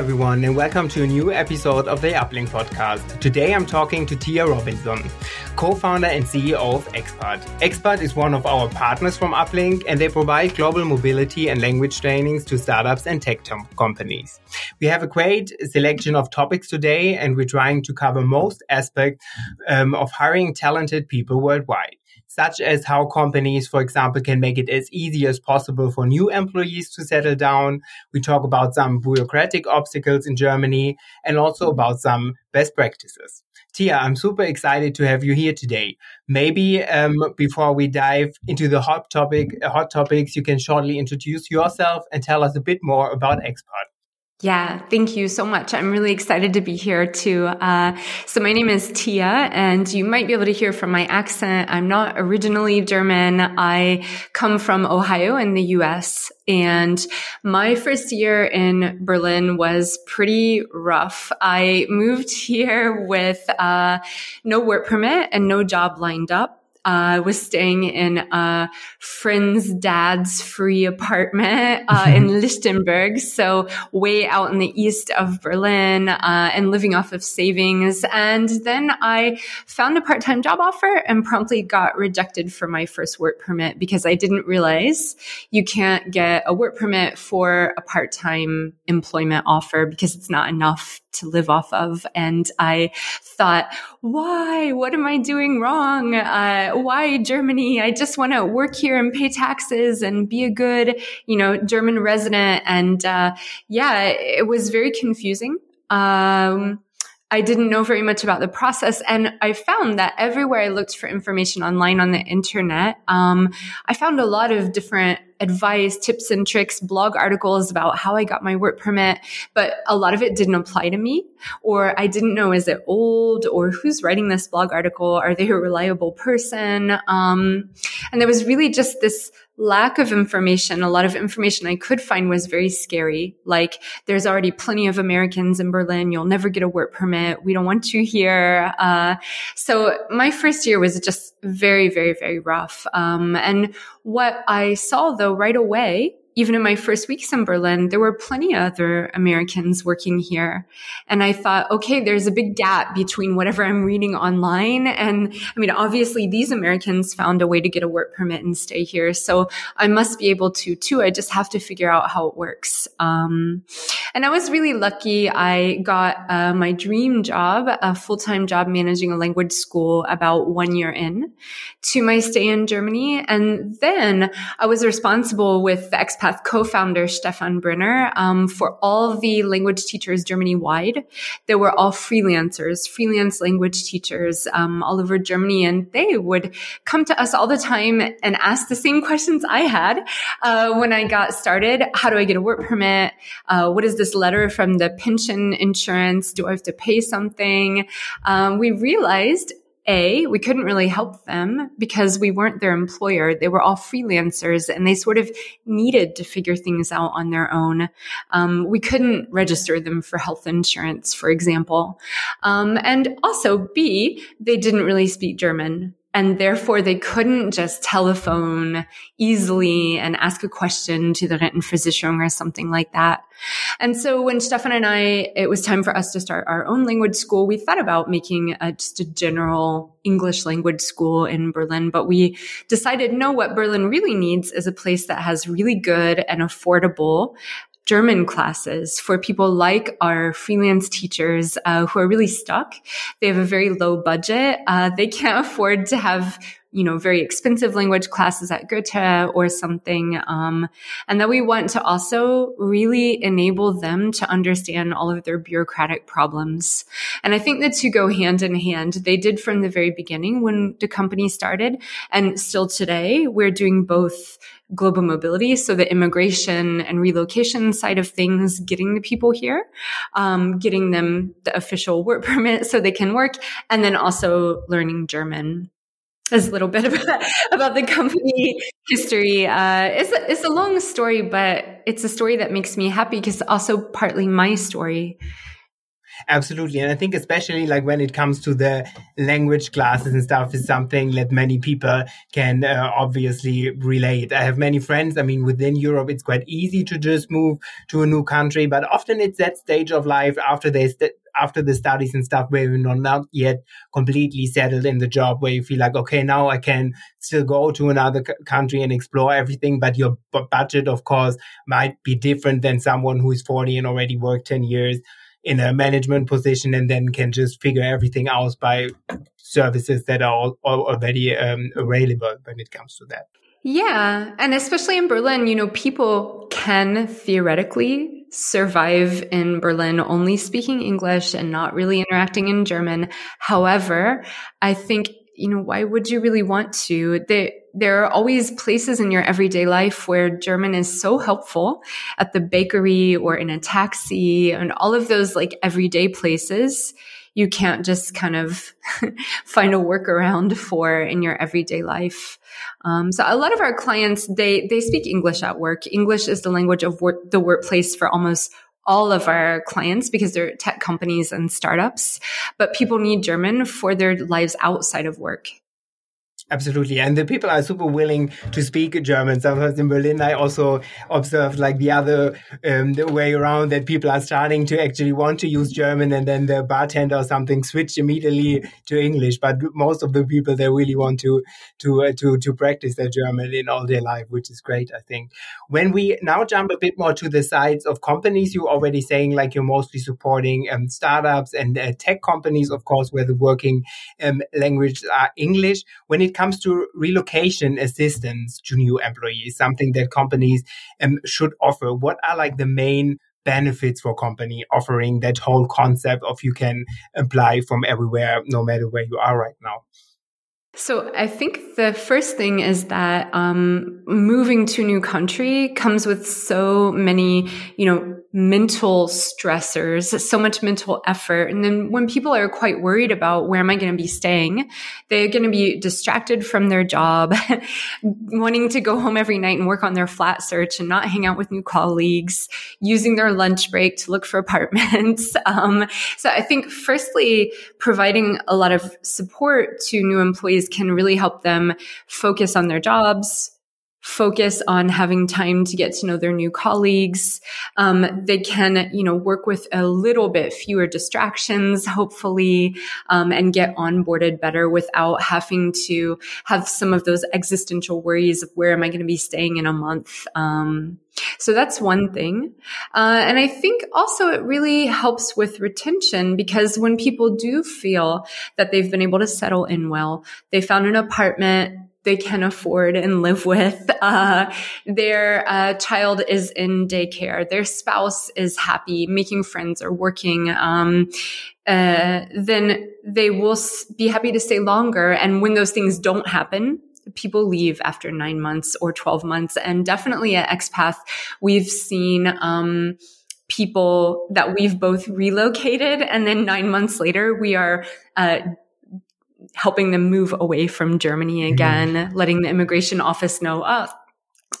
Everyone, and welcome to a new episode of the Uplink podcast. Today I'm talking to Tia Robinson, co founder and CEO of Expath. Expath is one of our partners from Uplink, and they provide global mobility and language trainings to startups and tech companies. We have a great selection of topics today, and we're trying to cover most aspects um, of hiring talented people worldwide such as how companies, for example, can make it as easy as possible for new employees to settle down. We talk about some bureaucratic obstacles in Germany and also about some best practices. Tia, I'm super excited to have you here today. Maybe um, before we dive into the hot topic, hot topics, you can shortly introduce yourself and tell us a bit more about Expath. Yeah, thank you so much. I'm really excited to be here too. Uh, so my name is Tia, and you might be able to hear from my accent. I'm not originally German. I come from Ohio in the U.S. And my first year in Berlin was pretty rough. I moved here with uh, no work permit and no job lined up uh, was staying in a friend's dad's free apartment uh, in Lichtenberg, so way out in the east of Berlin, uh, and living off of savings. And then I found a part-time job offer and promptly got rejected for my first work permit because I didn't realize you can't get a work permit for a part-time employment offer because it's not enough to live off of. And I thought, why? What am I doing wrong? Uh, why Germany? I just want to work here and pay taxes and be a good, you know, German resident. And uh, yeah, it was very confusing. Um, I didn't know very much about the process. And I found that everywhere I looked for information online on the internet, um, I found a lot of different advice, tips and tricks, blog articles about how I got my work permit, but a lot of it didn't apply to me or I didn't know is it old or who's writing this blog article? Are they a reliable person? Um, and there was really just this lack of information. A lot of information I could find was very scary. Like there's already plenty of Americans in Berlin. You'll never get a work permit. We don't want you here. Uh, so my first year was just very, very, very rough. Um, and what I saw though right away even in my first weeks in Berlin, there were plenty of other Americans working here. And I thought, okay, there's a big gap between whatever I'm reading online. And I mean, obviously these Americans found a way to get a work permit and stay here. So I must be able to too. I just have to figure out how it works. Um, and I was really lucky. I got uh, my dream job, a full-time job managing a language school about one year in to my stay in Germany. And then I was responsible with the Expath co-founder Stefan Brenner um, for all the language teachers Germany wide. They were all freelancers, freelance language teachers um, all over Germany, and they would come to us all the time and ask the same questions I had uh, when I got started. How do I get a work permit? Uh, what is this letter from the pension insurance? Do I have to pay something? Um, we realized a, we couldn't really help them because we weren't their employer. They were all freelancers and they sort of needed to figure things out on their own. Um, we couldn't register them for health insurance, for example. Um, and also B, they didn't really speak German and therefore they couldn't just telephone easily and ask a question to the Rentenversicherung or something like that. And so when Stefan and I, it was time for us to start our own language school, we thought about making a, just a general English language school in Berlin, but we decided no, what Berlin really needs is a place that has really good and affordable German classes for people like our freelance teachers uh, who are really stuck. They have a very low budget. Uh, they can't afford to have you know very expensive language classes at Goethe or something, um, and that we want to also really enable them to understand all of their bureaucratic problems. And I think the two go hand in hand. They did from the very beginning when the company started, and still today we're doing both global mobility. So the immigration and relocation side of things, getting the people here, um, getting them the official work permit so they can work, and then also learning German. A little bit about, about the company history. Uh, it's, a, it's a long story, but it's a story that makes me happy because also partly my story. Absolutely. And I think especially like when it comes to the language classes and stuff is something that many people can uh, obviously relate. I have many friends. I mean, within Europe, it's quite easy to just move to a new country, but often it's that stage of life after they st- after the studies and stuff where you're not yet completely settled in the job where you feel like, okay, now I can still go to another c- country and explore everything. But your b- budget, of course, might be different than someone who is 40 and already worked 10 years in a management position and then can just figure everything out by services that are all, all already um, available when it comes to that. Yeah. And especially in Berlin, you know, people can theoretically survive in Berlin only speaking English and not really interacting in German. However, I think, you know, why would you really want to? There, there are always places in your everyday life where German is so helpful at the bakery or in a taxi and all of those like everyday places you can't just kind of find a workaround for in your everyday life. Um, so a lot of our clients, they, they speak English at work. English is the language of work, the workplace for almost all of our clients because they're tech companies and startups, but people need German for their lives outside of work. Absolutely. And the people are super willing to speak German. Sometimes in Berlin, I also observed like the other um, the way around that people are starting to actually want to use German and then the bartender or something switched immediately to English. But most of the people, they really want to, to, uh, to, to practice their German in all their life, which is great, I think. When we now jump a bit more to the sides of companies, you're already saying like you're mostly supporting um, startups and uh, tech companies, of course, where the working um, language are English. When it comes to relocation assistance to new employees, something that companies um, should offer, what are like the main benefits for company offering that whole concept of you can apply from everywhere, no matter where you are right now? So I think the first thing is that um, moving to a new country comes with so many, you know, mental stressors, so much mental effort. And then when people are quite worried about where am I going to be staying, they're going to be distracted from their job, wanting to go home every night and work on their flat search and not hang out with new colleagues, using their lunch break to look for apartments. Um, so I think firstly, providing a lot of support to new employees can really help them focus on their jobs, focus on having time to get to know their new colleagues. Um, they can, you know, work with a little bit fewer distractions, hopefully, um, and get onboarded better without having to have some of those existential worries of where am I going to be staying in a month. Um, so that's one thing. Uh, and I think also it really helps with retention because when people do feel that they've been able to settle in well, they found an apartment, they can afford and live with. Uh, their uh, child is in daycare. Their spouse is happy, making friends or working. Um, uh, then they will be happy to stay longer. And when those things don't happen, people leave after nine months or 12 months. And definitely at Expath, we've seen, um, people that we've both relocated and then nine months later we are uh, helping them move away from Germany mm-hmm. again, mm-hmm. letting the immigration office know, oh,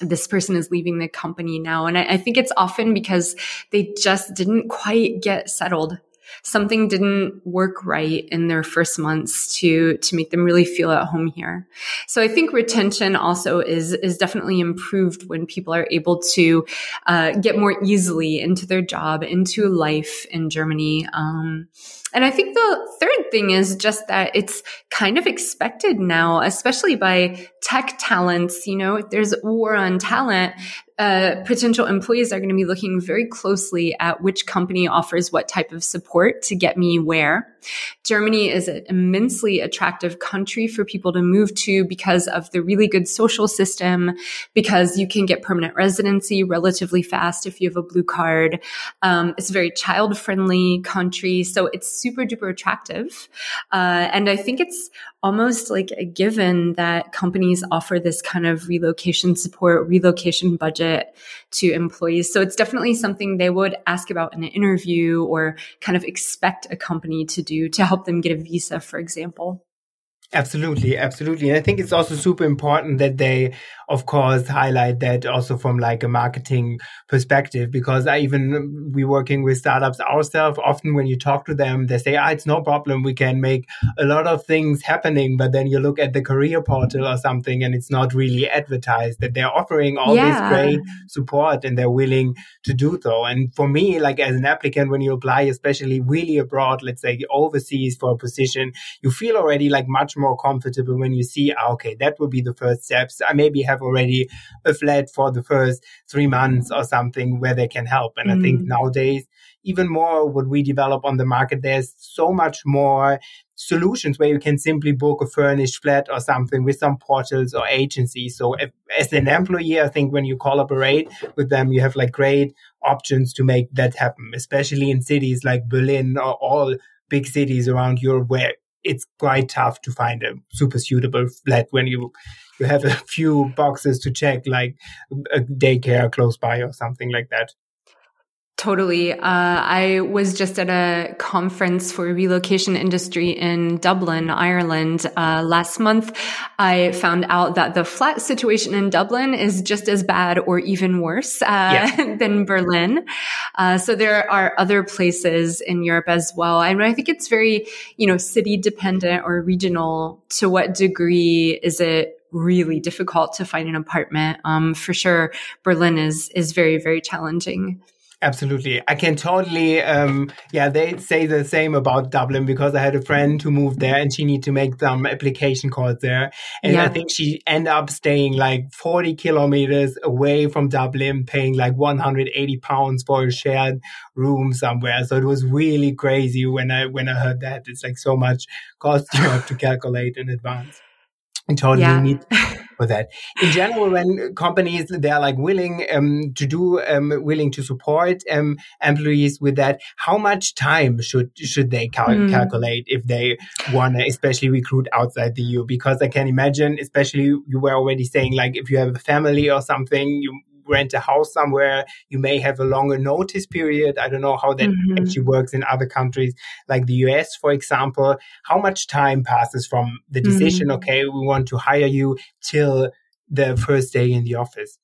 this person is leaving the company now. And I, I think it's often because they just didn't quite get settled something didn't work right in their first months to to make them really feel at home here. So I think retention also is is definitely improved when people are able to uh, get more easily into their job, into life in Germany. Um, and I think the third thing is just that it's kind of expected now, especially by tech talents. You know, there's war on talent, uh, potential employees are going to be looking very closely at which company offers what type of support to get me where. Germany is an immensely attractive country for people to move to because of the really good social system, because you can get permanent residency relatively fast if you have a blue card. Um, it's a very child friendly country. So it's super duper attractive. Uh, and I think it's almost like a given that companies offer this kind of relocation support, relocation budget to employees. So it's definitely something they would ask about in an interview or kind of expect a company to do to help them get a visa, for example. Absolutely, absolutely. And I think it's also super important that they, of course, highlight that also from like a marketing perspective, because I even, we working with startups ourselves. Often when you talk to them, they say, ah, it's no problem. We can make a lot of things happening. But then you look at the career portal or something and it's not really advertised that they're offering all yeah. this great support and they're willing to do so. And for me, like as an applicant, when you apply, especially really abroad, let's say overseas for a position, you feel already like much more comfortable when you see, ah, okay, that will be the first steps. I maybe have already a flat for the first three months or something where they can help. And mm. I think mm. nowadays, even more what we develop on the market, there's so much more solutions where you can simply book a furnished flat or something with some portals or agencies. So if, as an employee, I think when you collaborate with them, you have like great options to make that happen, especially in cities like Berlin or all big cities around Europe where it's quite tough to find a super suitable flat when you you have a few boxes to check like a daycare close by or something like that Totally. Uh, I was just at a conference for relocation industry in Dublin, Ireland, uh, last month. I found out that the flat situation in Dublin is just as bad or even worse uh, yeah. than Berlin. Uh, so there are other places in Europe as well. and I think it's very, you know, city dependent or regional. To what degree is it really difficult to find an apartment? Um, for sure, Berlin is is very very challenging. Absolutely. I can totally, um, yeah, they say the same about Dublin because I had a friend who moved there and she needed to make some application calls there. And yeah. I think she ended up staying like 40 kilometers away from Dublin, paying like 180 pounds for a shared room somewhere. So it was really crazy when I, when I heard that. It's like so much cost you have to calculate in advance. I totally yeah. need for that. In general, when companies they're like willing um, to do, um, willing to support um, employees with that, how much time should should they cal- mm. calculate if they want to, especially recruit outside the EU? Because I can imagine, especially you were already saying, like if you have a family or something, you rent a house somewhere, you may have a longer notice period. I don't know how that mm-hmm. actually works in other countries like the US, for example. How much time passes from the decision, mm-hmm. okay, we want to hire you till the first day in the office?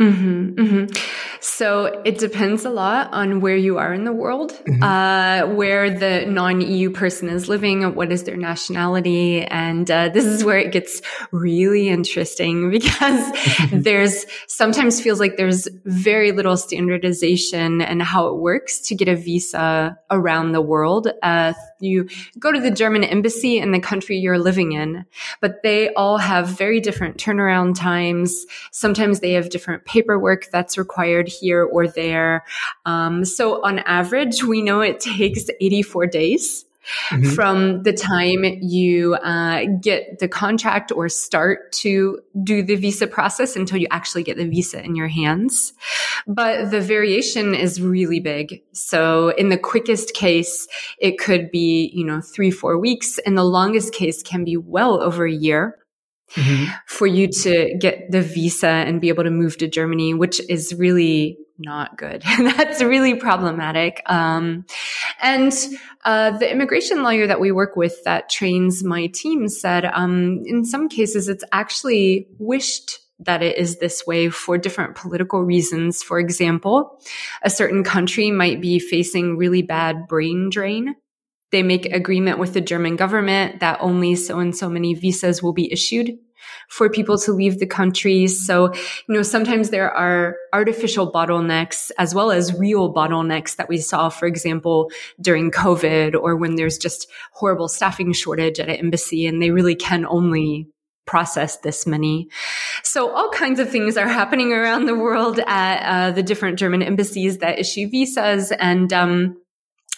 Mm-hmm, mm-hmm. So it depends a lot on where you are in the world, mm-hmm. uh, where the non-EU person is living, what is their nationality, and uh, this is where it gets really interesting because there's sometimes feels like there's very little standardization and how it works to get a visa around the world. Uh, you go to the German embassy in the country you're living in, but they all have very different turnaround times. Sometimes they have different paperwork that's required here or there. Um, so on average, we know it takes 84 days. Mm-hmm. From the time you uh, get the contract or start to do the visa process until you actually get the visa in your hands. But the variation is really big. So in the quickest case, it could be, you know, three, four weeks. And the longest case can be well over a year mm-hmm. for you to get the visa and be able to move to Germany, which is really not good. That's really problematic. Um, and uh, the immigration lawyer that we work with that trains my team said, um, in some cases, it's actually wished that it is this way for different political reasons. For example, a certain country might be facing really bad brain drain they make agreement with the German government that only so and so many visas will be issued for people to leave the country. So, you know, sometimes there are artificial bottlenecks as well as real bottlenecks that we saw, for example, during COVID or when there's just horrible staffing shortage at an embassy and they really can only process this many. So all kinds of things are happening around the world at uh, the different German embassies that issue visas and, um,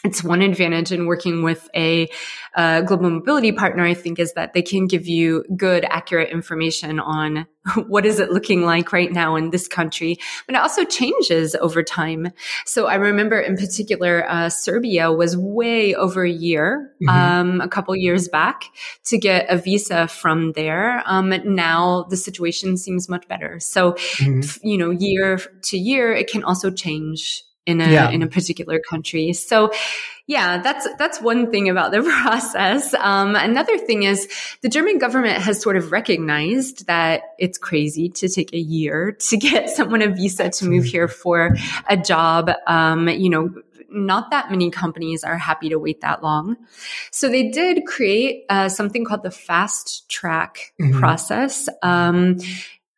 it's one advantage in working with a uh, global mobility partner, I think, is that they can give you good, accurate information on what is it looking like right now in this country, but it also changes over time. So I remember in particular, uh, Serbia was way over a year, mm-hmm. um, a couple years back to get a visa from there. Um, now the situation seems much better. So, mm-hmm. you know, year to year, it can also change in a yeah. in a particular country. So yeah, that's that's one thing about the process. Um, another thing is the German government has sort of recognized that it's crazy to take a year to get someone a visa to move here for a job. Um, you know, not that many companies are happy to wait that long. So they did create uh, something called the fast track mm-hmm. process. Um,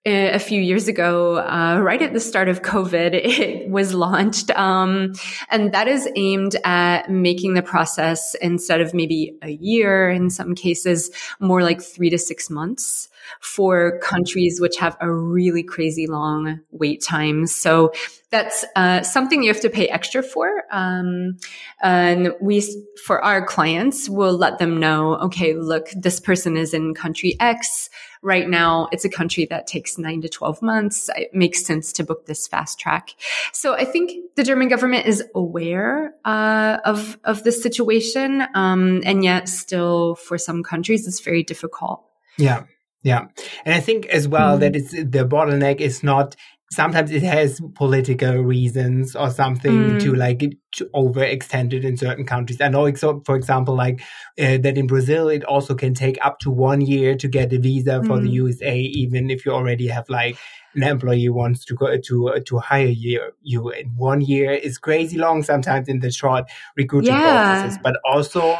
a few years ago, uh, right at the start of COVID, it was launched. Um, and that is aimed at making the process instead of maybe a year in some cases, more like three to six months for countries which have a really crazy long wait time. So that's uh, something you have to pay extra for. Um, and we, for our clients, we'll let them know, okay, look, this person is in country X. Right now, it's a country that takes nine to 12 months. It makes sense to book this fast track. So I think the German government is aware uh, of, of this situation. Um, and yet still for some countries, it's very difficult. Yeah. Yeah. And I think as well mm. that it's the bottleneck is not sometimes it has political reasons or something mm. to like to overextend it in certain countries. I know, for example, like uh, that in Brazil, it also can take up to one year to get a visa for mm. the USA, even if you already have like an employee wants to go to uh, to hire you. You in one year is crazy long sometimes in the short recruiting yeah. processes, but also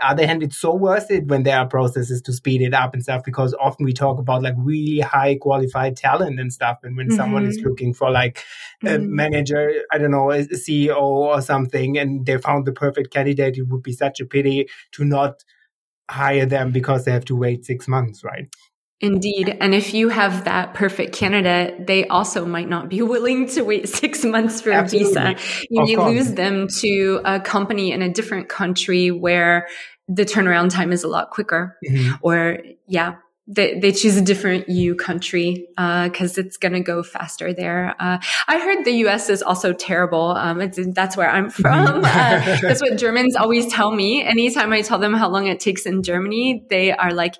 other hand, it's so worth it when there are processes to speed it up and stuff because often we talk about like really high qualified talent and stuff. And when mm-hmm. someone is mm-hmm. looking for like a mm-hmm. manager, I don't know, a CEO or something, and they found the perfect candidate, it would be such a pity to not hire them because they have to wait six months, right? Indeed. And if you have that perfect candidate, they also might not be willing to wait six months for Absolutely. a visa. You, you lose them to a company in a different country where the turnaround time is a lot quicker. Mm-hmm. Or, yeah, they, they choose a different EU country because uh, it's going to go faster there. Uh, I heard the US is also terrible. Um, that's where I'm from. uh, that's what Germans always tell me. Anytime I tell them how long it takes in Germany, they are like,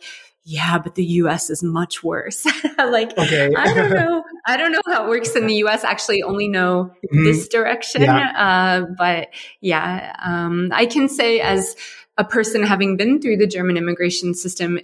yeah, but the US is much worse. like, okay. I don't know. I don't know how it works in the US. I actually, only know mm-hmm. this direction. Yeah. Uh, but yeah, um, I can say as a person having been through the German immigration system,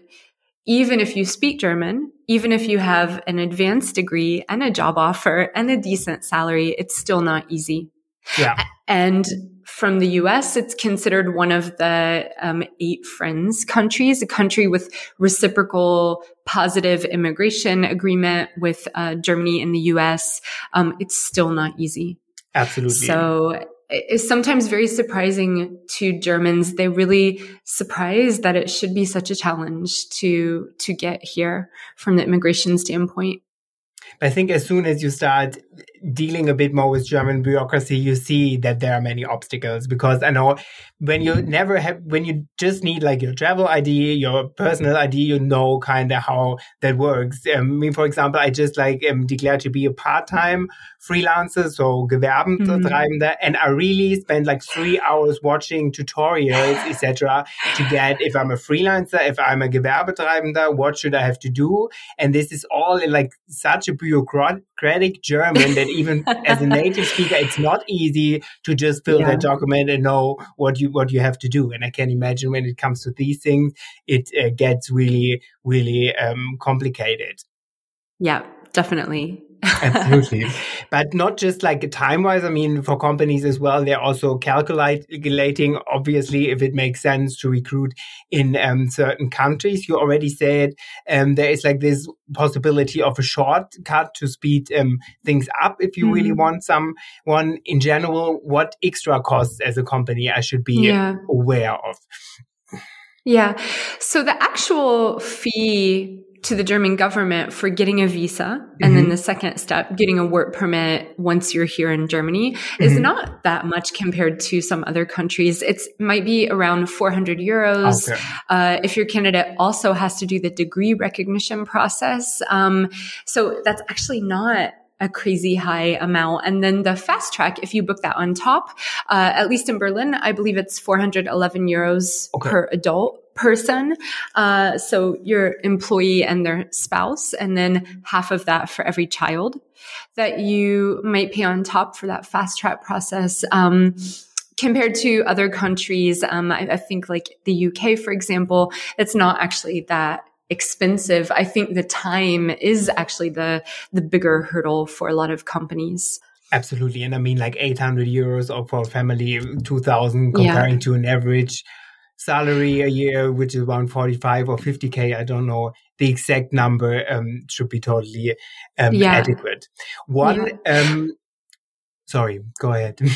even if you speak German, even if you have an advanced degree and a job offer and a decent salary, it's still not easy. Yeah. And from the US, it's considered one of the um, eight friends countries, a country with reciprocal positive immigration agreement with uh, Germany and the US. Um, it's still not easy. Absolutely. So it's sometimes very surprising to Germans. They really surprised that it should be such a challenge to to get here from the immigration standpoint. I think as soon as you start dealing a bit more with German bureaucracy, you see that there are many obstacles because I know when you never have, when you just need like your travel ID, your personal ID, you know kind of how that works. Um, I mean, for example, I just like um, declared to be a part-time freelancer, so Gewerbetreibender, mm-hmm. and I really spend like three hours watching tutorials, etc., to get if I'm a freelancer, if I'm a Gewerbetreibender, what should I have to do? And this is all in like such a bureaucratic German that even as a native speaker, it's not easy to just fill yeah. that document and know what you what you have to do. And I can imagine when it comes to these things, it uh, gets really really um, complicated. Yeah, definitely. Absolutely. But not just like time wise. I mean, for companies as well, they're also calculating, obviously, if it makes sense to recruit in um, certain countries. You already said um, there is like this possibility of a shortcut to speed um, things up if you mm-hmm. really want someone in general. What extra costs as a company I should be yeah. aware of? Yeah. So the actual fee to the German government for getting a visa. Mm-hmm. And then mm-hmm. the second step, getting a work permit once you're here in Germany mm-hmm. is not that much compared to some other countries. It might be around 400 euros. Okay. Uh, if your candidate also has to do the degree recognition process. Um, so that's actually not a crazy high amount. And then the fast track, if you book that on top, uh, at least in Berlin, I believe it's 411 euros okay. per adult person. Uh, so your employee and their spouse, and then half of that for every child that you might pay on top for that fast track process. Um, compared to other countries, um, I, I think like the UK, for example, it's not actually that expensive. I think the time is actually the the bigger hurdle for a lot of companies. Absolutely, and I mean like 800 euros or for a family 2,000 comparing yeah. to an average salary a year, which is around 45 or 50k. I don't know the exact number. Um, should be totally um, yeah. adequate. One, yeah. um, sorry, go ahead.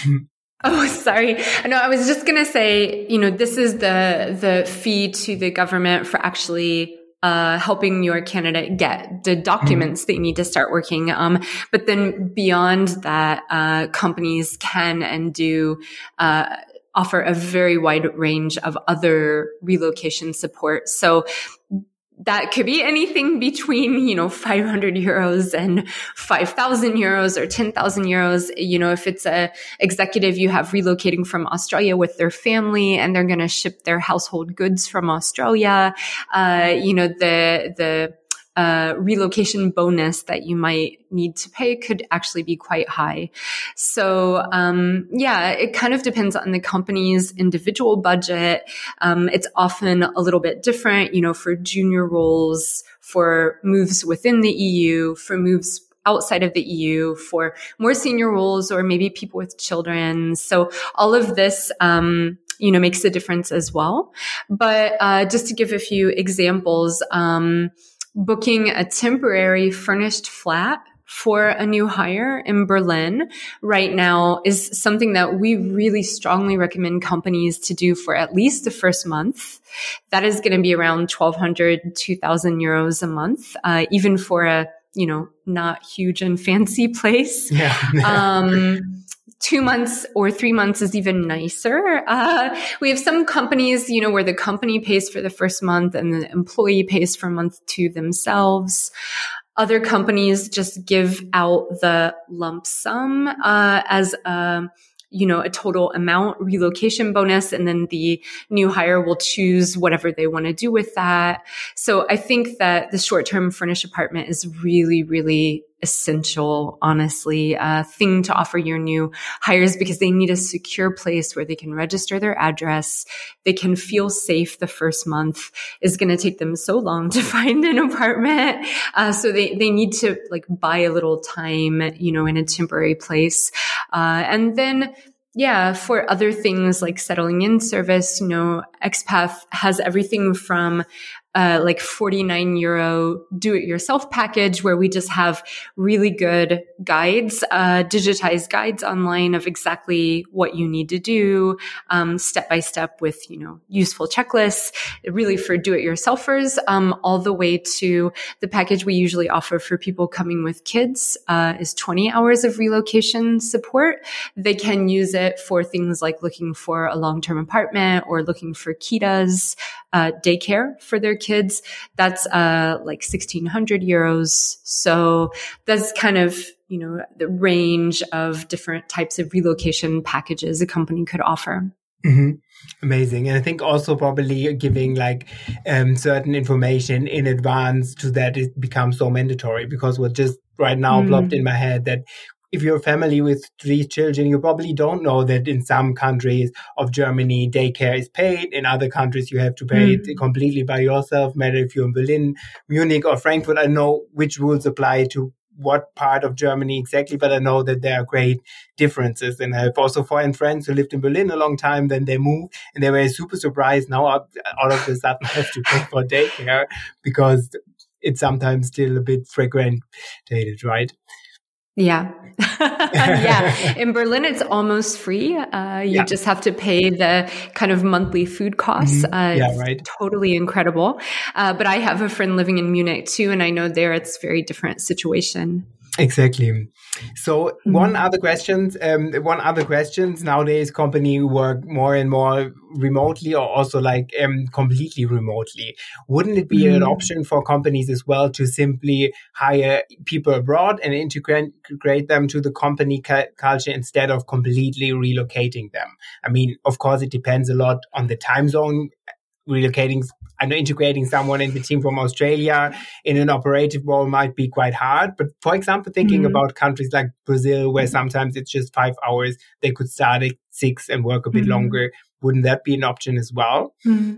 Oh, sorry. No, I was just going to say, you know, this is the, the fee to the government for actually uh, helping your candidate get the documents mm-hmm. that you need to start working. Um, but then beyond that, uh, companies can and do uh, offer a very wide range of other relocation support. So that could be anything between, you know, 500 euros and 5,000 euros or 10,000 euros. You know, if it's a executive you have relocating from Australia with their family and they're going to ship their household goods from Australia, uh, you know, the, the, uh, relocation bonus that you might need to pay could actually be quite high. So, um, yeah, it kind of depends on the company's individual budget. Um, it's often a little bit different, you know, for junior roles, for moves within the EU, for moves outside of the EU for more senior roles or maybe people with children. So all of this, um, you know, makes a difference as well. But, uh, just to give a few examples, um, booking a temporary furnished flat for a new hire in Berlin right now is something that we really strongly recommend companies to do for at least the first month. That is going to be around 1200, 2000 euros a month, uh, even for a, you know, not huge and fancy place. Yeah. um, two months or three months is even nicer. Uh, we have some companies, you know, where the company pays for the first month and the employee pays for month two themselves. Other companies just give out the lump sum uh, as a you know, a total amount relocation bonus. And then the new hire will choose whatever they want to do with that. So I think that the short term furnished apartment is really, really essential, honestly, uh, thing to offer your new hires because they need a secure place where they can register their address. They can feel safe the first month is going to take them so long to find an apartment. Uh, so they, they need to like buy a little time, you know, in a temporary place. Uh, and then yeah, for other things like settling in service, you know, Expath has everything from uh, like 49 euro do it yourself package where we just have really good guides, uh, digitized guides online of exactly what you need to do, um, step by step with, you know, useful checklists, really for do it yourselfers, um, all the way to the package we usually offer for people coming with kids, uh, is 20 hours of relocation support. They can use it for things like looking for a long-term apartment or looking for Kitas, uh, daycare for their kids. That's uh, like 1600 euros. So that's kind of, you know, the range of different types of relocation packages a company could offer. Mm-hmm. Amazing. And I think also probably giving like um, certain information in advance to that it becomes so mandatory because what just right now mm. plopped in my head that if you're a family with three children, you probably don't know that in some countries of Germany, daycare is paid. In other countries, you have to pay mm. it completely by yourself. Matter if you're in Berlin, Munich, or Frankfurt. I know which rules apply to what part of Germany exactly, but I know that there are great differences. And I have also foreign friends who lived in Berlin a long time, then they moved and they were super surprised. Now all of a sudden I have to pay for daycare because it's sometimes still a bit fragmented, right? Yeah. yeah. In Berlin, it's almost free. Uh, you yeah. just have to pay the kind of monthly food costs. Mm-hmm. Uh, yeah, right. Totally incredible. Uh, but I have a friend living in Munich too, and I know there it's very different situation. Exactly. So mm-hmm. one other questions, um, one other questions nowadays company work more and more remotely or also like um, completely remotely. Wouldn't it be mm-hmm. an option for companies as well to simply hire people abroad and integrate them to the company cu- culture instead of completely relocating them? I mean, of course, it depends a lot on the time zone relocating I know integrating someone in the team from Australia in an operative role might be quite hard. But for example, thinking mm-hmm. about countries like Brazil, where sometimes it's just five hours, they could start at six and work a bit mm-hmm. longer. Wouldn't that be an option as well? Mm-hmm.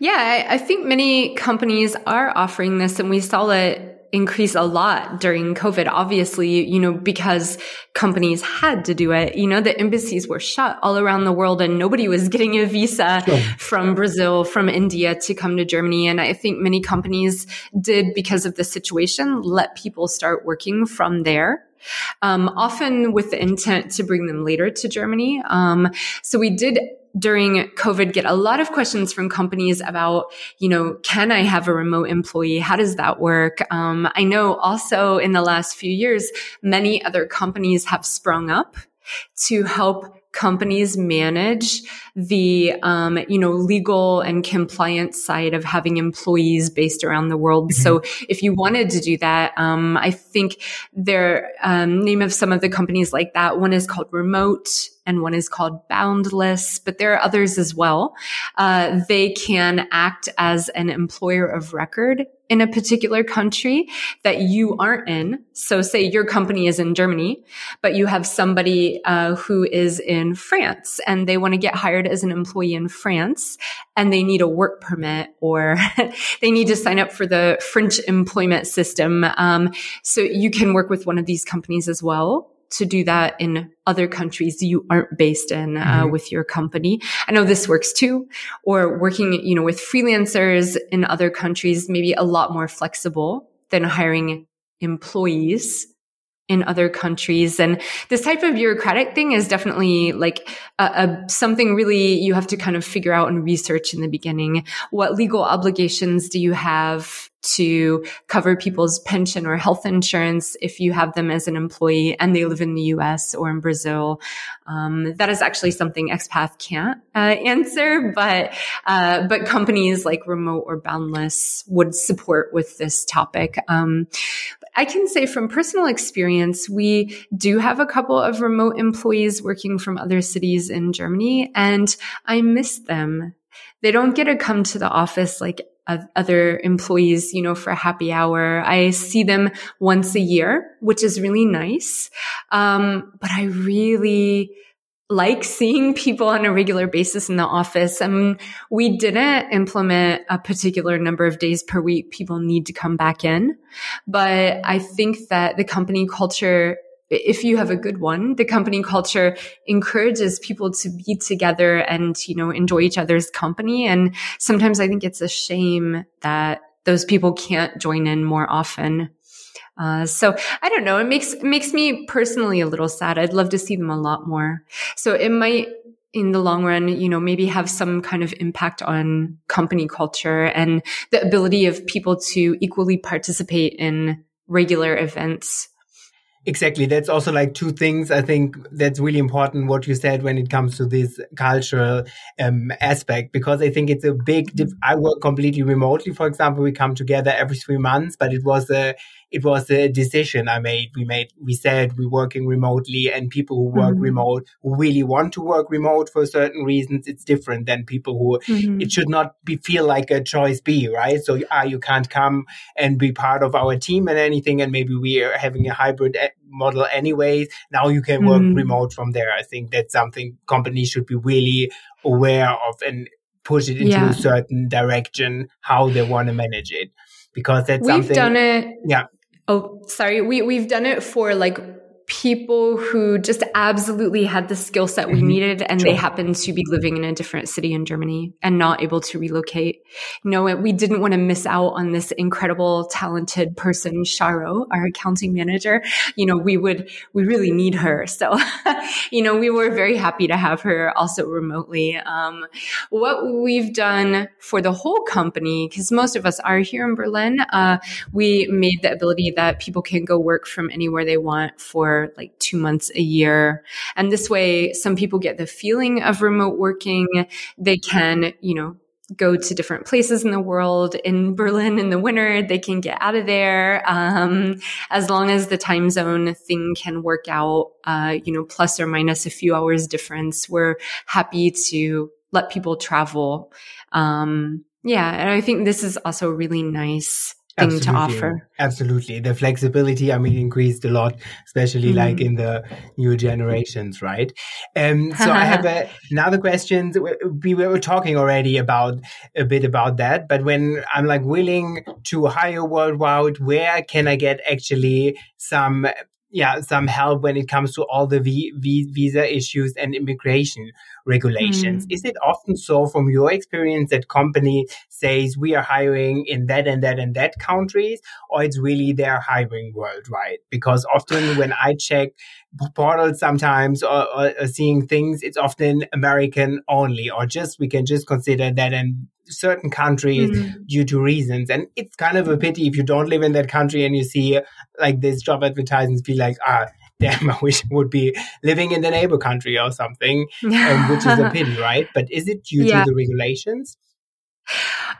Yeah, I, I think many companies are offering this, and we saw it increase a lot during COVID, obviously, you know, because companies had to do it. You know, the embassies were shut all around the world and nobody was getting a visa sure. from Brazil, from India to come to Germany. And I think many companies did because of the situation, let people start working from there. Um, often with the intent to bring them later to Germany. Um, so we did during COVID get a lot of questions from companies about, you know, can I have a remote employee? How does that work? Um, I know also in the last few years, many other companies have sprung up to help companies manage the um, you know legal and compliance side of having employees based around the world. Mm-hmm. So if you wanted to do that, um, I think their um, name of some of the companies like that one is called Remote and one is called Boundless, but there are others as well. Uh, they can act as an employer of record in a particular country that you aren't in. So say your company is in Germany, but you have somebody uh, who is in France and they want to get hired as an employee in France and they need a work permit or they need to sign up for the French employment system. Um, so you can work with one of these companies as well to do that in other countries you aren't based in uh, mm-hmm. with your company. I know this works too, or working, you know, with freelancers in other countries, maybe a lot more flexible than hiring employees in other countries. And this type of bureaucratic thing is definitely like a, a, something really you have to kind of figure out and research in the beginning. What legal obligations do you have to cover people's pension or health insurance if you have them as an employee and they live in the US or in Brazil. Um, that is actually something expath can't uh, answer, but uh, but companies like Remote or Boundless would support with this topic. Um, I can say from personal experience, we do have a couple of remote employees working from other cities in Germany, and I miss them. They don't get to come to the office like other employees, you know, for a happy hour. I see them once a year, which is really nice. Um, but I really like seeing people on a regular basis in the office. I mean, we didn't implement a particular number of days per week people need to come back in. But I think that the company culture if you have a good one, the company culture encourages people to be together and, you know, enjoy each other's company. And sometimes I think it's a shame that those people can't join in more often. Uh, so I don't know. It makes, it makes me personally a little sad. I'd love to see them a lot more. So it might, in the long run, you know, maybe have some kind of impact on company culture and the ability of people to equally participate in regular events Exactly. That's also like two things. I think that's really important what you said when it comes to this cultural um, aspect, because I think it's a big, dif- I work completely remotely. For example, we come together every three months, but it was a, it was a decision I made. We made, we said we're working remotely and people who work mm-hmm. remote, who really want to work remote for certain reasons, it's different than people who, mm-hmm. it should not be feel like a choice B, right? So, ah, you can't come and be part of our team and anything. And maybe we are having a hybrid eh, model anyways. Now you can work mm-hmm. remote from there. I think that's something companies should be really aware of and push it into yeah. a certain direction, how they want to manage it because that's we've something. done it. Yeah. Oh, sorry. We, we've done it for like people who just absolutely had the skill set we mm-hmm. needed and sure. they happened to be living in a different city in Germany and not able to relocate. You know, we didn't want to miss out on this incredible, talented person, Sharo, our accounting manager. You know, we would, we really need her. So, you know, we were very happy to have her also remotely. Um, what we've done for the whole company, because most of us are here in Berlin, uh, we made the ability that people can go work from anywhere they want for like two months a year. And this way, some people get the feeling of remote working. They can, you know, go to different places in the world. In Berlin in the winter, they can get out of there. Um, as long as the time zone thing can work out, uh, you know, plus or minus a few hours difference, we're happy to let people travel. Um, yeah. And I think this is also really nice thing Absolutely. to offer. Absolutely. The flexibility, I mean, increased a lot, especially mm. like in the new generations, right? Um, so I have a, another question. We were talking already about a bit about that, but when I'm like willing to hire worldwide, where can I get actually some yeah, some help when it comes to all the v- v- visa issues and immigration regulations. Mm. Is it often so from your experience that company says we are hiring in that and that and that countries, or it's really they're hiring worldwide? Because often when I check portals sometimes or, or, or seeing things, it's often American only, or just we can just consider that and certain countries mm-hmm. due to reasons. And it's kind of a pity if you don't live in that country and you see like these job advertisements be like, ah, wish I would be living in the neighbor country or something, um, which is a pity, right? But is it due yeah. to the regulations?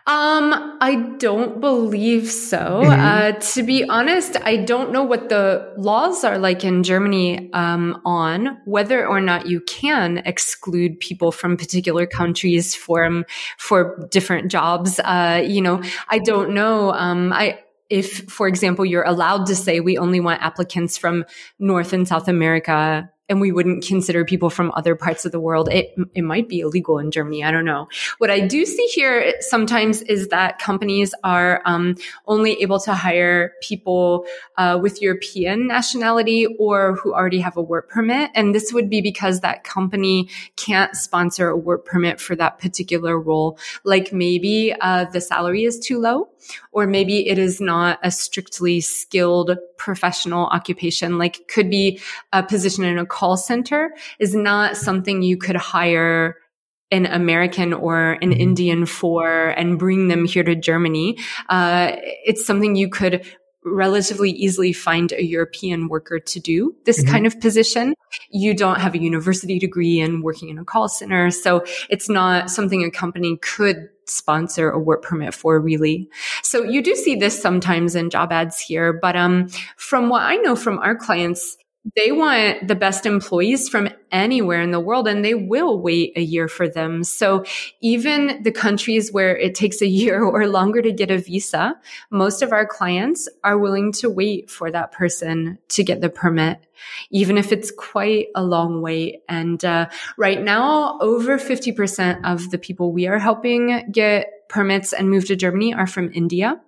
Um, I don't believe so. Mm-hmm. Uh, to be honest, I don't know what the laws are like in Germany, um, on whether or not you can exclude people from particular countries for, for different jobs. Uh, you know, I don't know. Um, I, if, for example, you're allowed to say we only want applicants from North and South America, and we wouldn't consider people from other parts of the world. It, it might be illegal in Germany. I don't know. What I do see here sometimes is that companies are um, only able to hire people uh, with European nationality or who already have a work permit. And this would be because that company can't sponsor a work permit for that particular role. Like maybe uh, the salary is too low or maybe it is not a strictly skilled professional occupation. Like could be a position in a call center is not something you could hire an American or an mm-hmm. Indian for and bring them here to Germany. Uh, it's something you could relatively easily find a European worker to do this mm-hmm. kind of position. You don't have a university degree and working in a call center. So it's not something a company could sponsor a work permit for really. So you do see this sometimes in job ads here, but um, from what I know from our clients, they want the best employees from anywhere in the world and they will wait a year for them. So even the countries where it takes a year or longer to get a visa, most of our clients are willing to wait for that person to get the permit, even if it's quite a long wait. And uh, right now, over 50% of the people we are helping get permits and move to Germany are from India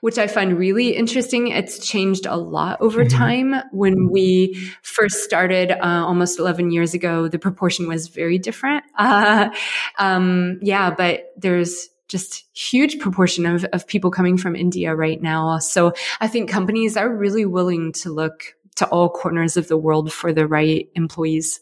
which I find really interesting. It's changed a lot over mm-hmm. time. When we first started uh, almost 11 years ago, the proportion was very different. Uh, um, yeah, but there's just huge proportion of, of people coming from India right now. So I think companies are really willing to look to all corners of the world for the right employees.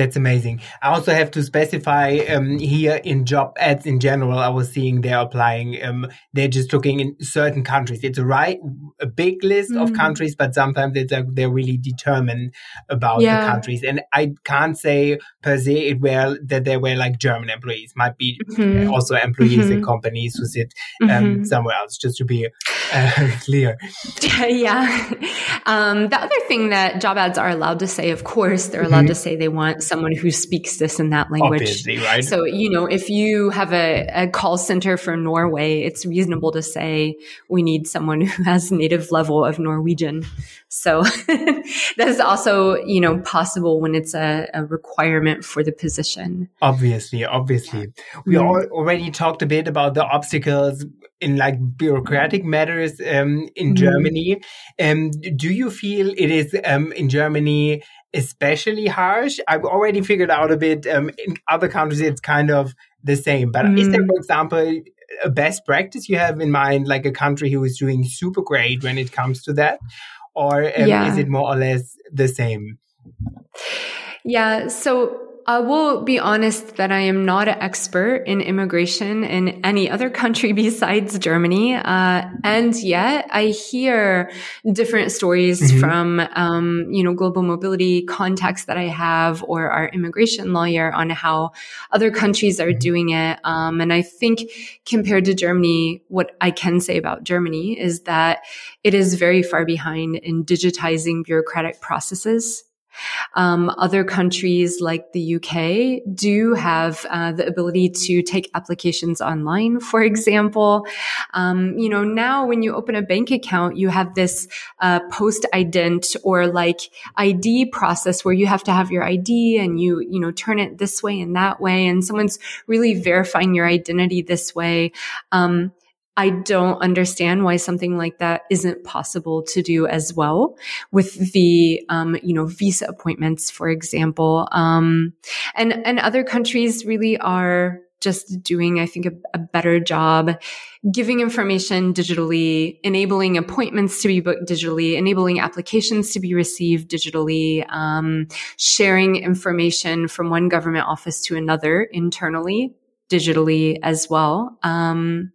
That's amazing. I also have to specify um, here in job ads in general. I was seeing they're applying. Um, they're just looking in certain countries. It's a right a big list mm. of countries, but sometimes it's a, they're really determined about yeah. the countries. And I can't say per se it were that they were like German employees. Might be mm-hmm. also employees mm-hmm. in companies who sit um, mm-hmm. somewhere else. Just to be uh, clear. yeah. Um, the other thing that job ads are allowed to say, of course, they're allowed to mm-hmm. say they want someone who speaks this and that language. Obviously, right? So, you know, if you have a, a call center for Norway, it's reasonable to say we need someone who has native level of Norwegian. So that is also, you know, possible when it's a, a requirement for the position. Obviously, obviously. We mm. all already talked a bit about the obstacles in like bureaucratic matters um, in mm. Germany. Um, do you feel it is um, in Germany especially harsh. I've already figured out a bit. Um, in other countries, it's kind of the same. But mm. is there, mm. for example, a best practice you have in mind, like a country who is doing super great when it comes to that? Or um, yeah. is it more or less the same? Yeah. So I will be honest that I am not an expert in immigration in any other country besides Germany. Uh, and yet I hear different stories mm-hmm. from, um, you know, global mobility contacts that I have or our immigration lawyer on how other countries are mm-hmm. doing it. Um, and I think compared to Germany, what I can say about Germany is that it is very far behind in digitizing bureaucratic processes Um, other countries like the UK do have uh, the ability to take applications online, for example. Um, you know, now when you open a bank account, you have this uh, post ident or like ID process where you have to have your ID and you, you know, turn it this way and that way. And someone's really verifying your identity this way. Um, I don't understand why something like that isn't possible to do as well with the, um, you know, visa appointments, for example. Um, and, and other countries really are just doing, I think, a, a, better job giving information digitally, enabling appointments to be booked digitally, enabling applications to be received digitally, um, sharing information from one government office to another internally digitally as well. Um,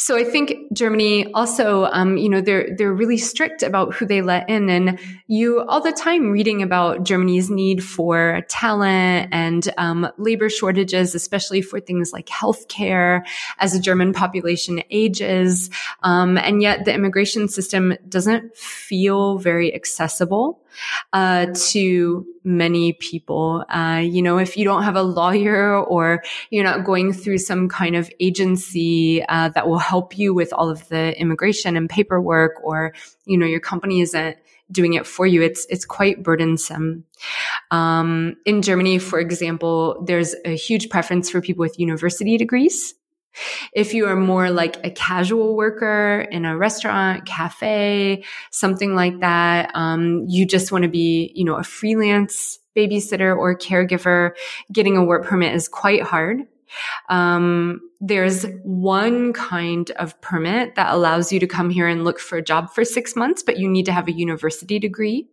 so I think Germany also, um, you know, they're they're really strict about who they let in, and you all the time reading about Germany's need for talent and um, labor shortages, especially for things like healthcare as the German population ages, um, and yet the immigration system doesn't feel very accessible uh, to many people. Uh, you know, if you don't have a lawyer or you're not going through some kind of agency uh, that will help you with all of the immigration and paperwork, or you know, your company isn't doing it for you, it's it's quite burdensome. Um, in Germany, for example, there's a huge preference for people with university degrees. If you are more like a casual worker in a restaurant, cafe, something like that, um, you just want to be, you know, a freelance babysitter or caregiver, getting a work permit is quite hard. Um, there's one kind of permit that allows you to come here and look for a job for six months, but you need to have a university degree,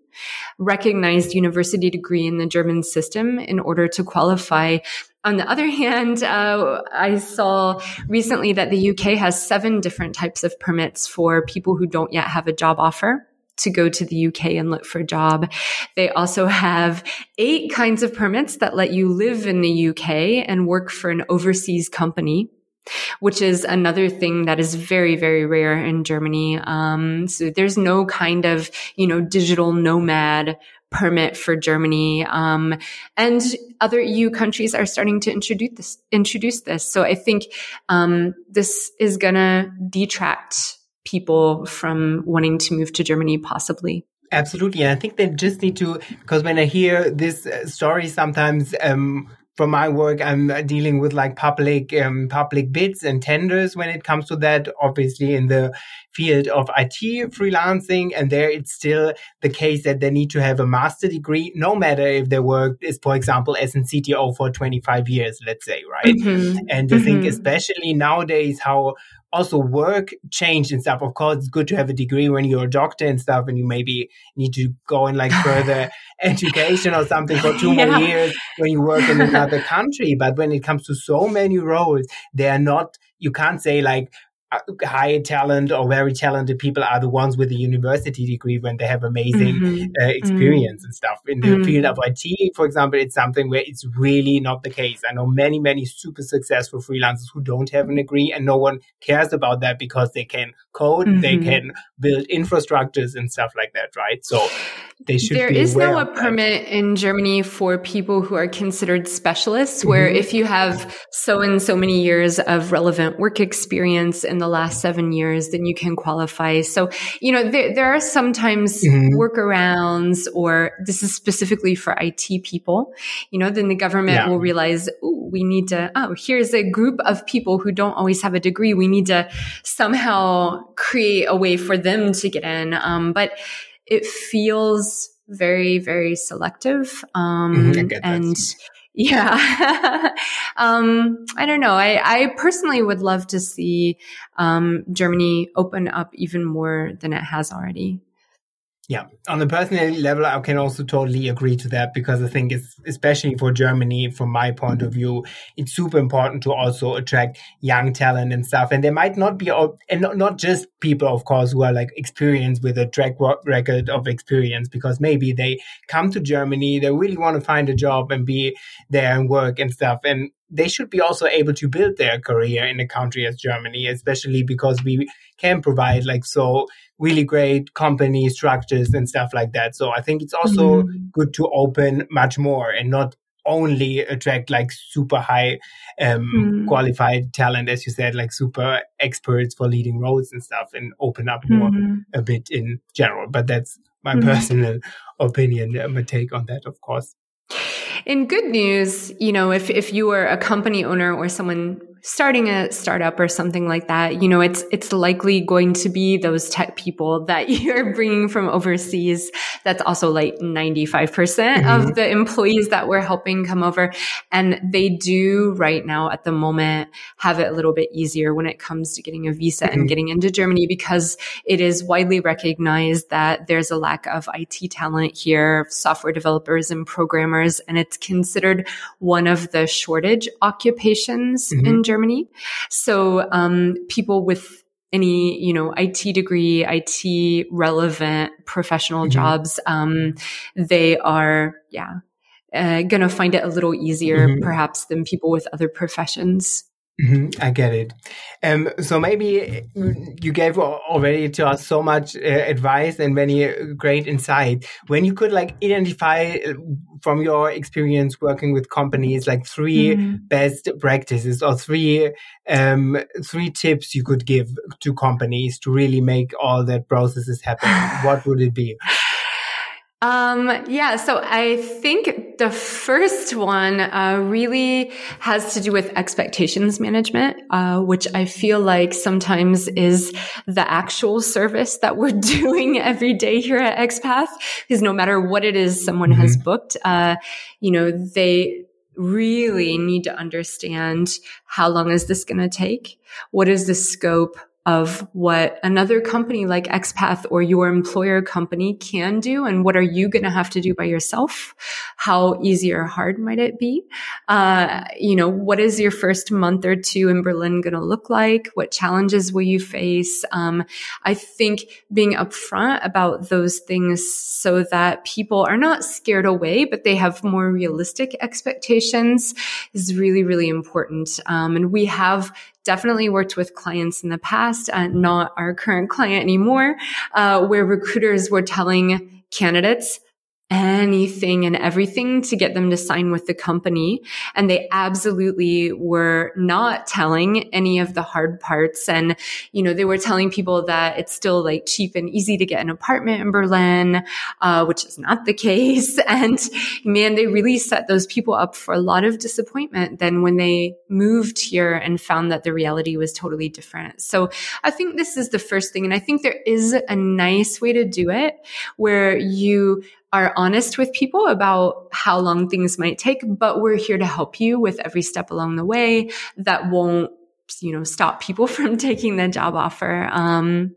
recognized university degree in the German system in order to qualify on the other hand, uh, I saw recently that the UK has seven different types of permits for people who don't yet have a job offer to go to the UK and look for a job. They also have eight kinds of permits that let you live in the UK and work for an overseas company which is another thing that is very, very rare in Germany. Um, so there's no kind of, you know, digital nomad permit for Germany. Um, and other EU countries are starting to introduce this, introduce this. So I think, um, this is gonna detract people from wanting to move to Germany possibly. Absolutely. I think they just need to, because when I hear this uh, story sometimes, um, from my work, I'm dealing with like public um, public bids and tenders when it comes to that. Obviously, in the field of IT freelancing, and there it's still the case that they need to have a master degree, no matter if their work is, for example, as an CTO for 25 years, let's say, right? Mm-hmm. And I mm-hmm. think especially nowadays how also work changed and stuff. Of course, it's good to have a degree when you're a doctor and stuff, and you maybe need to go in like further education or something for two yeah. more years when you work in another country. But when it comes to so many roles, they are not, you can't say like, high talent or very talented people are the ones with a university degree when they have amazing mm-hmm. uh, experience mm-hmm. and stuff. In the mm-hmm. field of IT, for example, it's something where it's really not the case. I know many, many super successful freelancers who don't have an degree and no one cares about that because they can code, they mm-hmm. can build infrastructures and stuff like that, right? So they should There is now a permit in Germany for people who are considered specialists where mm-hmm. if you have so and so many years of relevant work experience in the last seven years, then you can qualify. So, you know, there, there are sometimes mm-hmm. workarounds or this is specifically for IT people, you know, then the government yeah. will realize, oh, we need to, oh, here's a group of people who don't always have a degree. We need to somehow create a way for them to get in. Um, but it feels very, very selective. Um, mm-hmm, and yeah. um, I don't know. I, I personally would love to see, um, Germany open up even more than it has already. Yeah, on the personal level, I can also totally agree to that because I think it's especially for Germany, from my point of view, it's super important to also attract young talent and stuff. And there might not be, all, and not just people, of course, who are like experienced with a track record of experience, because maybe they come to Germany, they really want to find a job and be there and work and stuff. And they should be also able to build their career in a country as Germany, especially because we can provide like so really great company structures and stuff like that. So I think it's also mm-hmm. good to open much more and not only attract like super high um, mm. qualified talent, as you said, like super experts for leading roles and stuff, and open up more mm-hmm. a bit in general. But that's my mm-hmm. personal opinion, my take on that, of course. In good news, you know, if, if you are a company owner or someone starting a startup or something like that, you know, it's, it's likely going to be those tech people that you're bringing from overseas. That's also like 95% mm hmm of the employees that we're helping come over. And they do right now at the moment have it a little bit easier when it comes to getting a visa mm-hmm. and getting into Germany because it is widely recognized that there's a lack of IT talent here, software developers and programmers. And it's considered one of the shortage occupations mm-hmm. in Germany Germany. So um, people with any you know IT degree, IT relevant professional mm-hmm. jobs, um, they are yeah uh, gonna find it a little easier mm-hmm. perhaps than people with other professions. Mm-hmm, I get it. Um, so maybe you gave already to us so much uh, advice and many uh, great insight. When you could like identify uh, from your experience working with companies, like 3 mm-hmm. best practices or three um, three tips you could give to companies to really make all that processes happen, what would it be? Um, yeah, so I think the first one uh, really has to do with expectations management, uh, which I feel like sometimes is the actual service that we're doing every day here at Expath. Because no matter what it is someone mm-hmm. has booked, uh, you know, they really need to understand how long is this going to take? What is the scope? Of what another company like Expath or your employer company can do and what are you going to have to do by yourself? How easy or hard might it be? Uh, you know, what is your first month or two in Berlin going to look like? What challenges will you face? Um, I think being upfront about those things so that people are not scared away, but they have more realistic expectations is really, really important. Um, and we have definitely worked with clients in the past, uh, not our current client anymore, uh, where recruiters were telling candidates, anything and everything to get them to sign with the company. And they absolutely were not telling any of the hard parts. And, you know, they were telling people that it's still like cheap and easy to get an apartment in Berlin, uh, which is not the case. And man, they really set those people up for a lot of disappointment then when they moved here and found that the reality was totally different. So I think this is the first thing. And I think there is a nice way to do it where you are honest with people about how long things might take, but we're here to help you with every step along the way that won't you know stop people from taking the job offer. Um,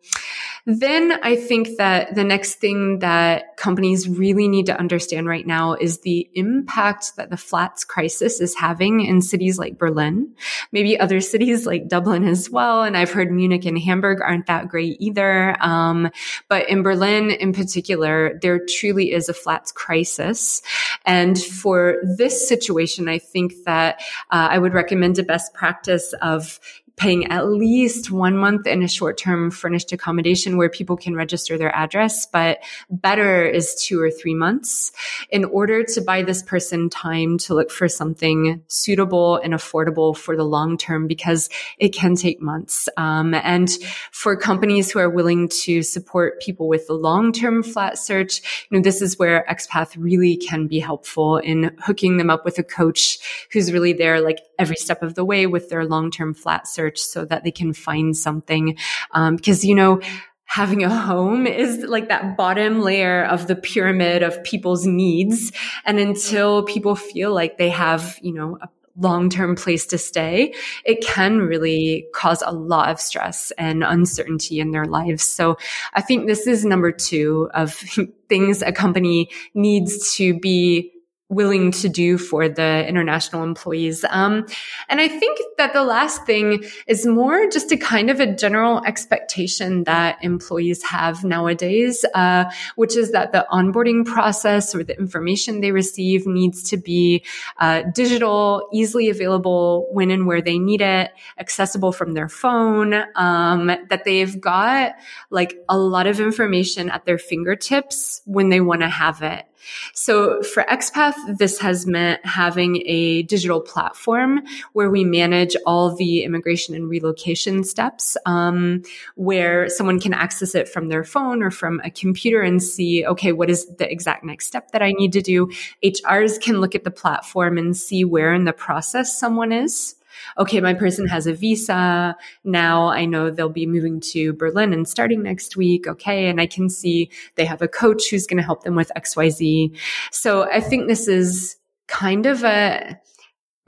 then I think that the next thing that companies really need to understand right now is the impact that the flats crisis is having in cities like Berlin, maybe other cities like Dublin as well. And I've heard Munich and Hamburg aren't that great either. Um, but in Berlin in particular, there truly is a flats crisis. And for this situation, I think that uh, I would recommend a best practice of paying at least one month in a short term furnished accommodation where people can register their address, but better is two or three months in order to buy this person time to look for something suitable and affordable for the long term because it can take months. Um, and for companies who are willing to support people with the long term flat search, you know, this is where Expath really can be helpful in hooking them up with a coach who's really there like every step of the way with their long term flat search search so that they can find something. Um, because, you know, having a home is like that bottom layer of the pyramid of people's needs. And until people feel like they have, you know, a long-term place to stay, it can really cause a lot of stress and uncertainty in their lives. So I think this is number two of things a company needs to be willing to do for the international employees. Um, and I think that the last thing is more just a kind of a general expectation that employees have nowadays, uh, which is that the onboarding process or the information they receive needs to be uh, digital, easily available when and where they need it, accessible from their phone, um, that they've got like a lot of information at their fingertips when they want to have it. So for Expath, this has meant having a digital platform where we manage all the immigration and relocation steps, um, where someone can access it from their phone or from a computer and see, okay, what is the exact next step that I need to do? HRs can look at the platform and see where in the process someone is okay, my person has a visa. Now I know they'll be moving to Berlin and starting next week. Okay. And I can see they have a coach who's going to help them with XYZ. So I think this is kind of a,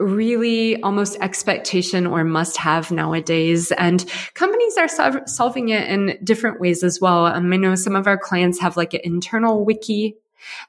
really almost expectation or must have nowadays. And companies are sol- solving it in different ways as well. Um, I know some of our clients have like an internal wiki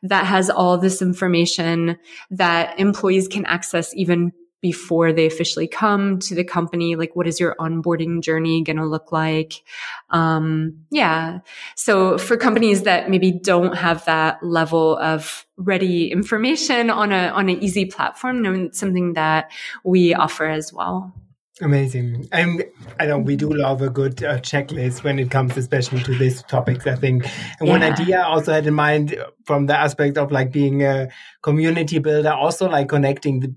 that has all this information that employees can access even before they officially come to the company? Like, what is your onboarding journey going to look like? Um, yeah. So for companies that maybe don't have that level of ready information on a, on an easy platform, it's something that we offer as well. Amazing. And I know we do love a good uh, checklist when it comes especially to these topics, I think. And yeah. one idea I also had in mind from the aspect of like being a community builder, also like connecting the,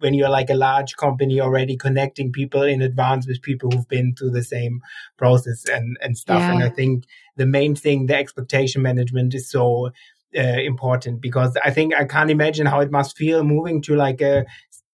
when you're like a large company already connecting people in advance with people who've been through the same process and, and stuff. Yeah. And I think the main thing, the expectation management is so uh, important because I think I can't imagine how it must feel moving to like a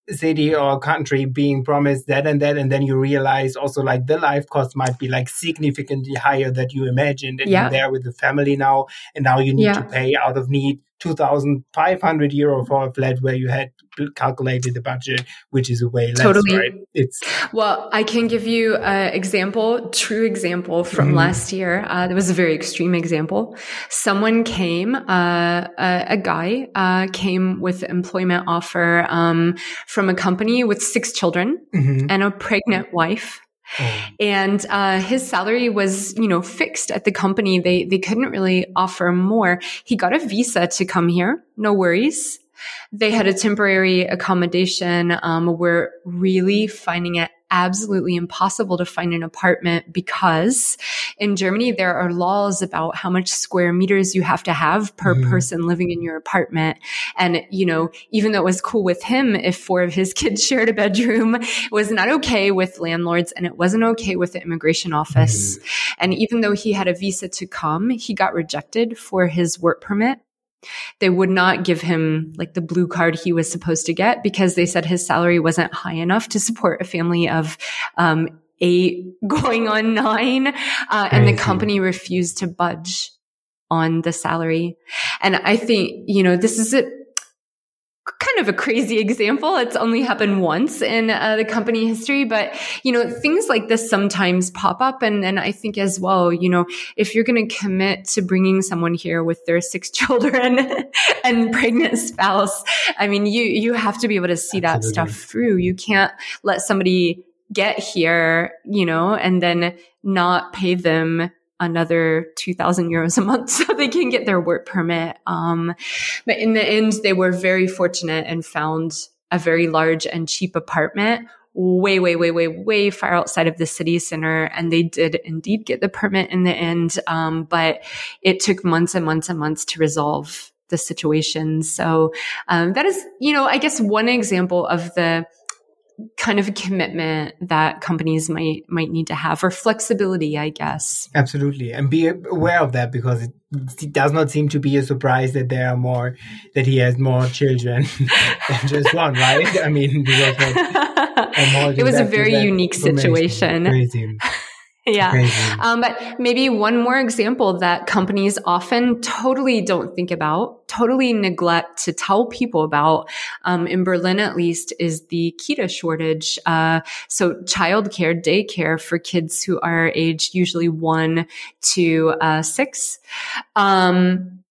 city or country being promised that and that and then you realize also like the life cost might be like significantly higher than you imagined and yeah. you're there with the family now and now you need yeah. to pay out of need 2,500 euro for a flat where you had calculated the budget, which is a way less, totally. right? It's well, I can give you an example, true example from mm-hmm. last year. Uh, that was a very extreme example. Someone came, uh, a, a, guy uh, came with an employment offer um, from a company with six children mm-hmm. and a pregnant wife. Oh. And uh, his salary was, you know, fixed at the company. They they couldn't really offer more. He got a visa to come here, no worries. They had a temporary accommodation. Um, we're really finding it absolutely impossible to find an apartment because in Germany, there are laws about how much square meters you have to have per mm. person living in your apartment. And, you know, even though it was cool with him, if four of his kids shared a bedroom, it was not okay with landlords and it wasn't okay with the immigration office. Mm. And even though he had a visa to come, he got rejected for his work permit they would not give him like the blue card he was supposed to get because they said his salary wasn't high enough to support a family of um, eight going on nine. Uh, and the company refused to budge on the salary. And I think, you know, this is a, kind of a crazy example. It's only happened once in uh, the company history, but you know, things like this sometimes pop up. And, and I think as well, you know, if you're going to commit to bringing someone here with their six children and pregnant spouse, I mean, you, you have to be able to see Absolutely. that stuff through. You can't let somebody get here, you know, and then not pay them another 2000 euros a month so they can get their work permit. Um, but in the end, they were very fortunate and found a very large and cheap apartment way, way, way, way, way far outside of the city center. And they did indeed get the permit in the end. Um, but it took months and months and months to resolve the situation. So, um, that is, you know, I guess one example of the, kind of a commitment that companies might might need to have or flexibility i guess. Absolutely. And be aware of that because it, it does not seem to be a surprise that there are more that he has more children than just one right? I mean it was a very unique situation. Crazy yeah. Um, but maybe one more example that companies often totally don't think about, totally neglect to tell people about, um, in Berlin at least, is the Kita shortage. Uh, so childcare, daycare for kids who are aged usually one to uh, six. Um,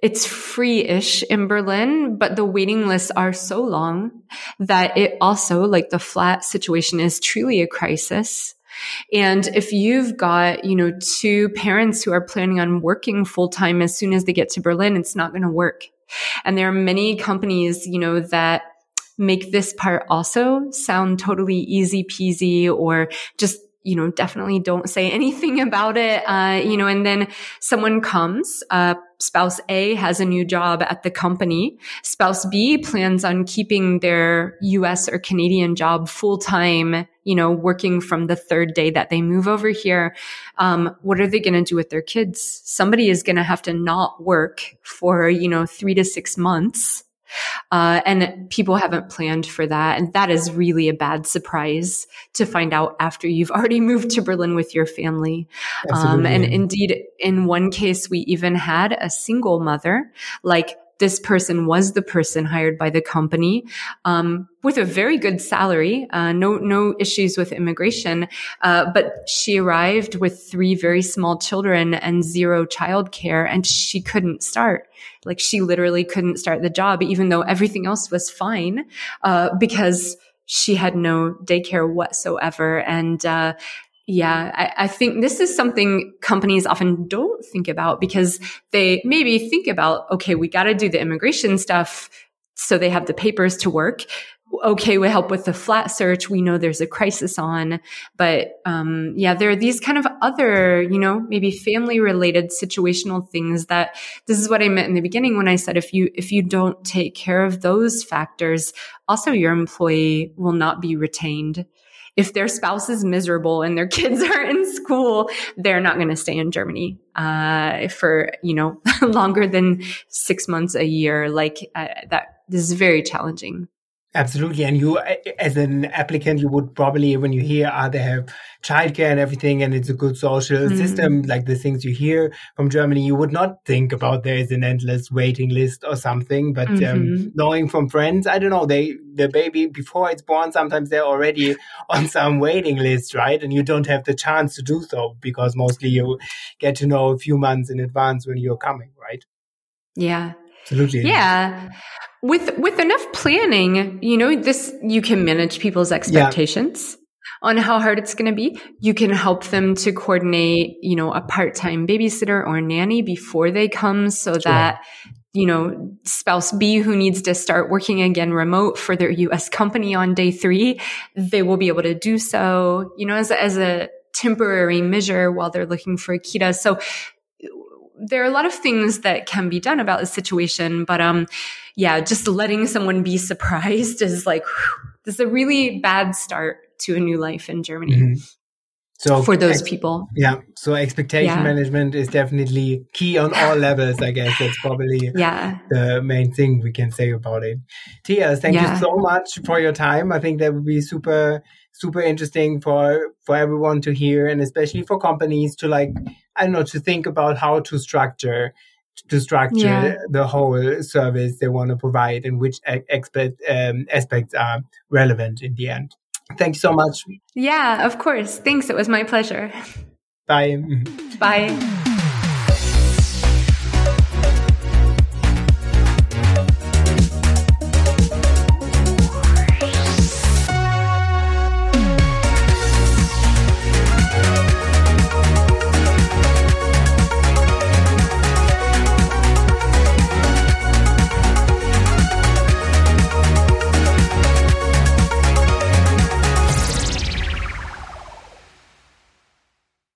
it's free-ish in Berlin, but the waiting lists are so long that it also, like the flat situation is truly a crisis. And if you've got, you know, two parents who are planning on working full time as soon as they get to Berlin, it's not going to work. And there are many companies, you know, that make this part also sound totally easy peasy or just you know, definitely don't say anything about it. Uh, you know, and then someone comes, uh, spouse A has a new job at the company. Spouse B plans on keeping their US or Canadian job full time, you know, working from the third day that they move over here. Um, what are they going to do with their kids? Somebody is going to have to not work for, you know, three to six months uh, and people haven't planned for that. And that is really a bad surprise to find out after you've already moved to Berlin with your family. Um, and indeed, in one case, we even had a single mother, like this person was the person hired by the company um, with a very good salary, uh, no no issues with immigration, uh, but she arrived with three very small children and zero childcare, and she couldn't start. Like she literally couldn't start the job, even though everything else was fine, uh, because she had no daycare whatsoever, and uh, yeah, I, I, think this is something companies often don't think about because they maybe think about, okay, we got to do the immigration stuff so they have the papers to work. Okay, we help with the flat search. We know there's a crisis on, but um, yeah, there are these kind of other, you know, maybe family related situational things that this is what I meant in the beginning when I said if you if you don't take care of those factors, also your employee will not be retained if their spouse is miserable and their kids are in school, they're not going to stay in Germany uh, for you know longer than six months a year. Like uh, that, this is very challenging. Absolutely. And you, as an applicant, you would probably, when you hear, ah, they have childcare and everything, and it's a good social mm-hmm. system, like the things you hear from Germany, you would not think about there is an endless waiting list or something. But um, mm-hmm. um, knowing from friends, I don't know, they, the baby, before it's born, sometimes they're already on some waiting list, right? And you don't have the chance to do so because mostly you get to know a few months in advance when you're coming, right? Yeah. Absolutely. Yeah with with enough planning, you know, this you can manage people's expectations. Yeah. On how hard it's going to be. You can help them to coordinate, you know, a part-time babysitter or nanny before they come so sure. that you know, spouse B who needs to start working again remote for their US company on day three, they will be able to do so, you know, as a, as a temporary measure while they're looking for a kita. So there are a lot of things that can be done about the situation, but, um, yeah, just letting someone be surprised is like, whew, this is a really bad start to a new life in Germany. Mm-hmm. So for those ex- people, yeah. So expectation yeah. management is definitely key on all levels. I guess that's probably yeah the main thing we can say about it. Tia, thank yeah. you so much for your time. I think that would be super super interesting for for everyone to hear, and especially for companies to like I don't know to think about how to structure to structure yeah. the whole service they want to provide and which expert, um, aspects are relevant in the end. Thank you so much. Yeah, of course. Thanks. It was my pleasure. Bye. Bye.